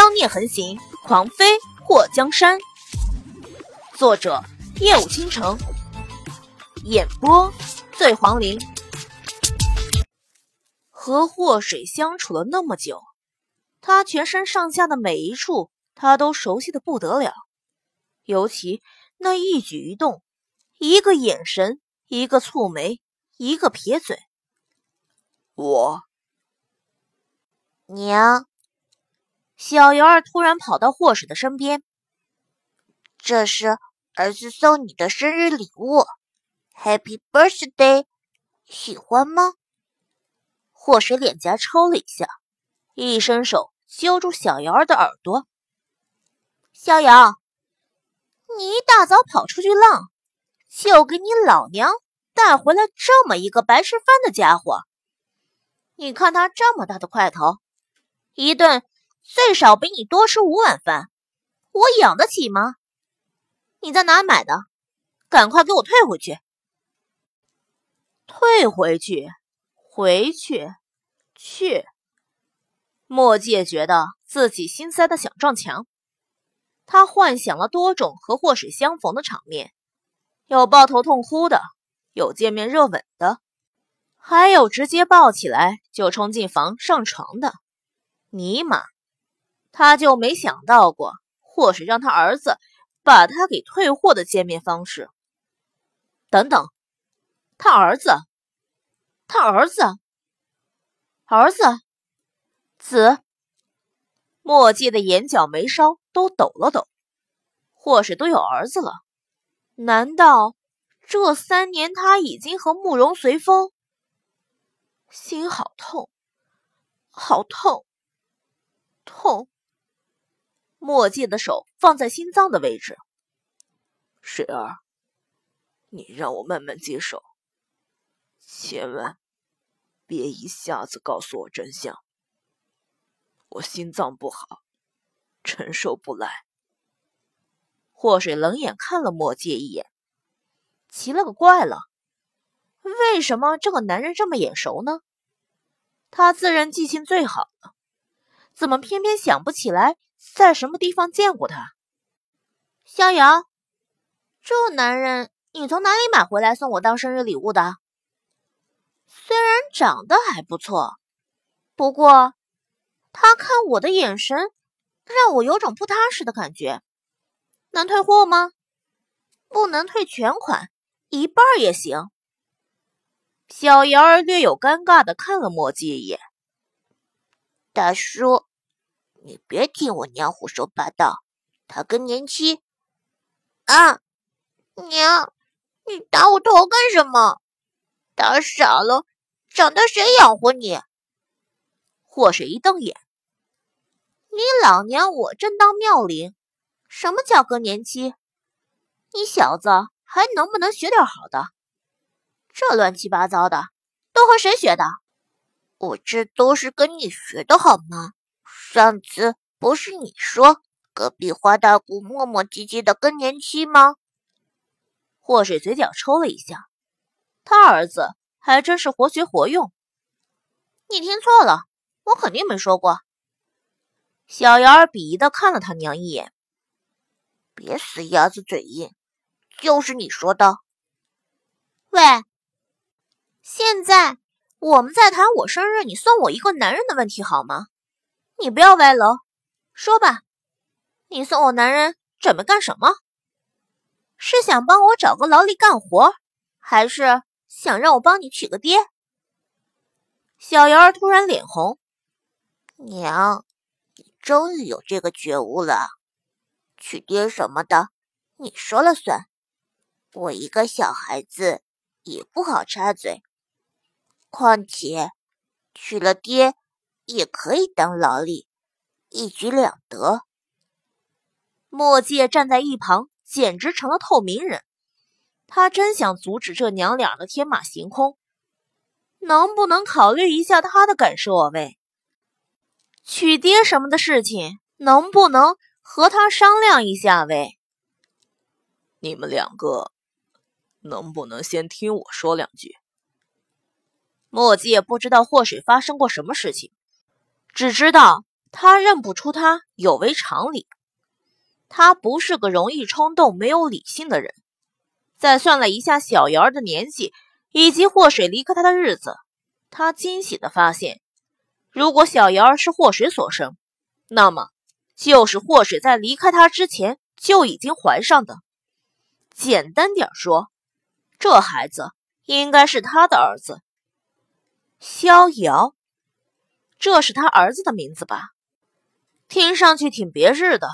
妖孽横行，狂飞祸江山。作者：夜舞倾城，演播：醉黄林。和祸水相处了那么久，他全身上下的每一处，他都熟悉的不得了。尤其那一举一动，一个眼神，一个蹙眉，一个撇嘴。我娘。小瑶儿突然跑到霍水的身边，这是儿子送你的生日礼物，Happy Birthday，喜欢吗？霍水脸颊抽了一下，一伸手揪住小瑶儿的耳朵。逍遥，你一大早跑出去浪，就给你老娘带回来这么一个白吃饭的家伙。你看他这么大的块头，一顿。最少比你多吃五碗饭，我养得起吗？你在哪买的？赶快给我退回去！退回去，回去，去！莫界觉得自己心塞的想撞墙，他幻想了多种和祸水相逢的场面，有抱头痛哭的，有见面热吻的，还有直接抱起来就冲进房上床的。尼玛！他就没想到过，或是让他儿子把他给退货的见面方式。等等，他儿子，他儿子，儿子，子。墨迹的眼角眉梢都抖了抖，或是都有儿子了？难道这三年他已经和慕容随风？心好痛，好痛，痛。墨迹的手放在心脏的位置。水儿，你让我慢慢接受，千万别一下子告诉我真相。我心脏不好，承受不来。祸水冷眼看了墨界一眼，奇了个怪了，为什么这个男人这么眼熟呢？他自认记性最好了，怎么偏偏想不起来？在什么地方见过他？逍遥，这男人你从哪里买回来送我当生日礼物的？虽然长得还不错，不过他看我的眼神让我有种不踏实的感觉。能退货吗？不能退全款，一半也行。小瑶儿略有尴尬的看了墨迹一眼，大叔。你别听我娘胡说八道，她更年期。啊，娘，你打我头干什么？打傻了，长大谁养活你？祸水一瞪眼，你老娘我正当妙龄，什么叫更年期？你小子还能不能学点好的？这乱七八糟的都和谁学的？我这都是跟你学的好吗？上次不是你说隔壁花大姑磨磨唧唧的更年期吗？祸水嘴角抽了一下，他儿子还真是活学活用。你听错了，我肯定没说过。小瑶儿鄙夷的看了他娘一眼，别死鸭子嘴硬，就是你说的。喂，现在我们在谈我生日你送我一个男人的问题，好吗？你不要歪楼，说吧，你送我男人准备干什么？是想帮我找个劳力干活，还是想让我帮你娶个爹？小瑶儿突然脸红，娘，你终于有这个觉悟了，娶爹什么的，你说了算，我一个小孩子也不好插嘴。况且娶了爹。也可以当劳力，一举两得。墨界站在一旁，简直成了透明人。他真想阻止这娘俩的天马行空，能不能考虑一下他的感受啊？喂，娶爹什么的事情，能不能和他商量一下？喂，你们两个能不能先听我说两句？墨界不知道祸水发生过什么事情。只知道他认不出他有违常理。他不是个容易冲动、没有理性的人。再算了一下小瑶儿的年纪以及祸水离开他的日子，他惊喜的发现，如果小瑶儿是祸水所生，那么就是祸水在离开他之前就已经怀上的。简单点说，这孩子应该是他的儿子。逍遥，这是他儿子的名字吧？听上去挺别致的。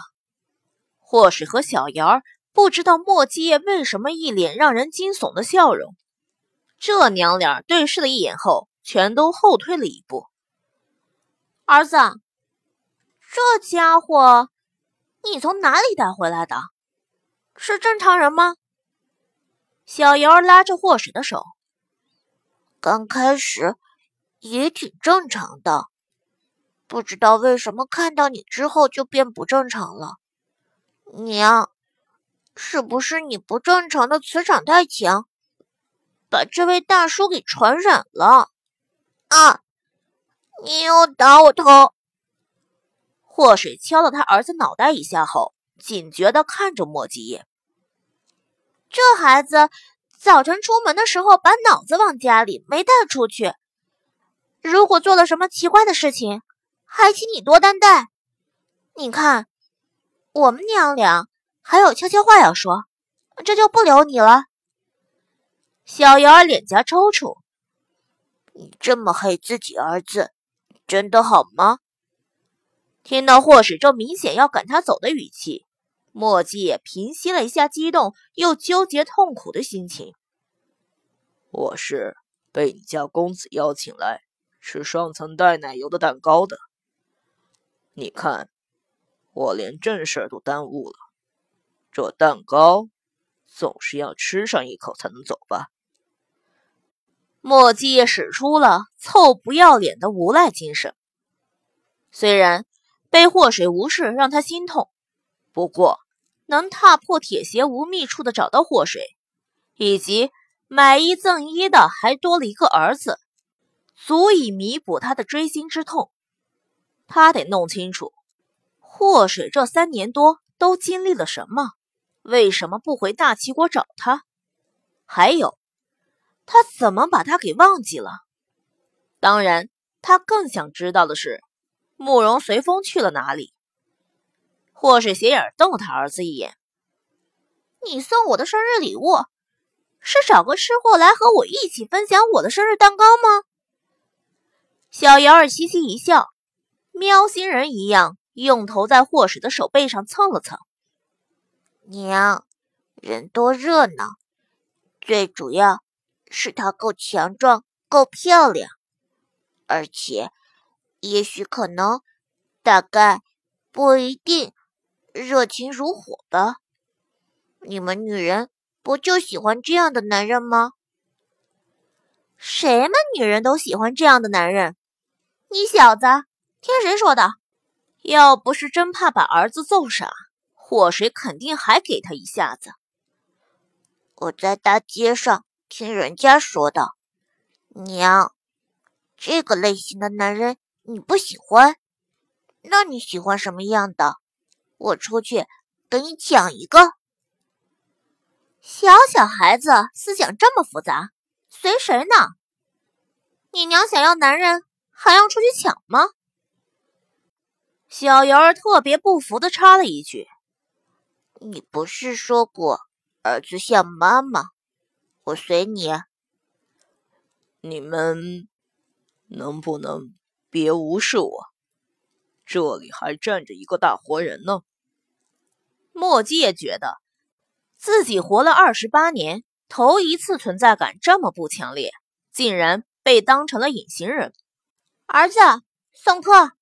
祸水和小瑶。不知道莫继业为什么一脸让人惊悚的笑容，这娘俩对视了一眼后，全都后退了一步。儿子，这家伙你从哪里带回来的？是正常人吗？小瑶拉着祸水的手，刚开始也挺正常的，不知道为什么看到你之后就变不正常了，娘。是不是你不正常的磁场太强，把这位大叔给传染了？啊！你又打我头！祸水敲了他儿子脑袋一下后，警觉的看着莫吉叶。这孩子早晨出门的时候把脑子往家里，没带出去。如果做了什么奇怪的事情，还请你多担待。你看，我们娘俩。还有悄悄话要说，这就不留你了。小瑶儿脸颊抽搐，你这么黑自己儿子，真的好吗？听到霍水这明显要赶他走的语气，墨迹也平息了一下激动又纠结痛苦的心情。我是被你家公子邀请来吃双层带奶油的蛋糕的，你看，我连正事都耽误了。这蛋糕总是要吃上一口才能走吧？莫季也使出了凑不要脸的无赖精神。虽然被祸水无视让他心痛，不过能踏破铁鞋无觅处的找到祸水，以及买一赠一的还多了一个儿子，足以弥补他的锥心之痛。他得弄清楚祸水这三年多都经历了什么。为什么不回大齐国找他？还有，他怎么把他给忘记了？当然，他更想知道的是，慕容随风去了哪里。祸水斜眼瞪了他儿子一眼：“你送我的生日礼物，是找个吃货来和我一起分享我的生日蛋糕吗？”小瑶儿嘻嘻一笑，喵星人一样，用头在祸水的手背上蹭了蹭。娘，人多热闹，最主要是她够强壮，够漂亮，而且，也许可能，大概，不一定，热情如火吧。你们女人不就喜欢这样的男人吗？谁们女人都喜欢这样的男人？你小子听谁说的？要不是真怕把儿子揍傻。祸水肯定还给他一下子。我在大街上听人家说的，娘，这个类型的男人你不喜欢？那你喜欢什么样的？我出去给你抢一个。小小孩子思想这么复杂，随谁呢？你娘想要男人，还要出去抢吗？小瑶儿特别不服的插了一句。你不是说过儿子像妈妈？我随你。你们能不能别无视我？这里还站着一个大活人呢。莫基也觉得自己活了二十八年，头一次存在感这么不强烈，竟然被当成了隐形人。儿子，送客。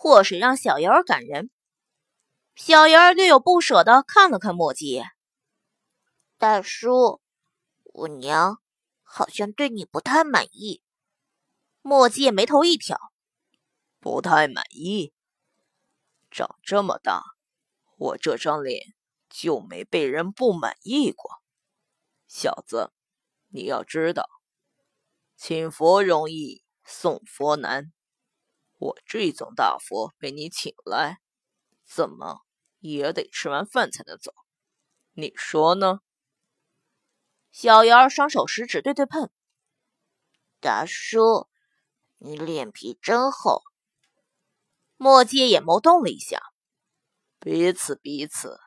祸水让小瑶儿赶人。小瑶儿略有不舍的看了看墨迹，大叔，我娘好像对你不太满意。墨迹眉头一挑，不太满意。长这么大，我这张脸就没被人不满意过。小子，你要知道，请佛容易送佛难。我这尊大佛被你请来，怎么也得吃完饭才能走，你说呢？小妖双手食指对对碰，大叔，你脸皮真厚。墨界眼眸动了一下，彼此彼此。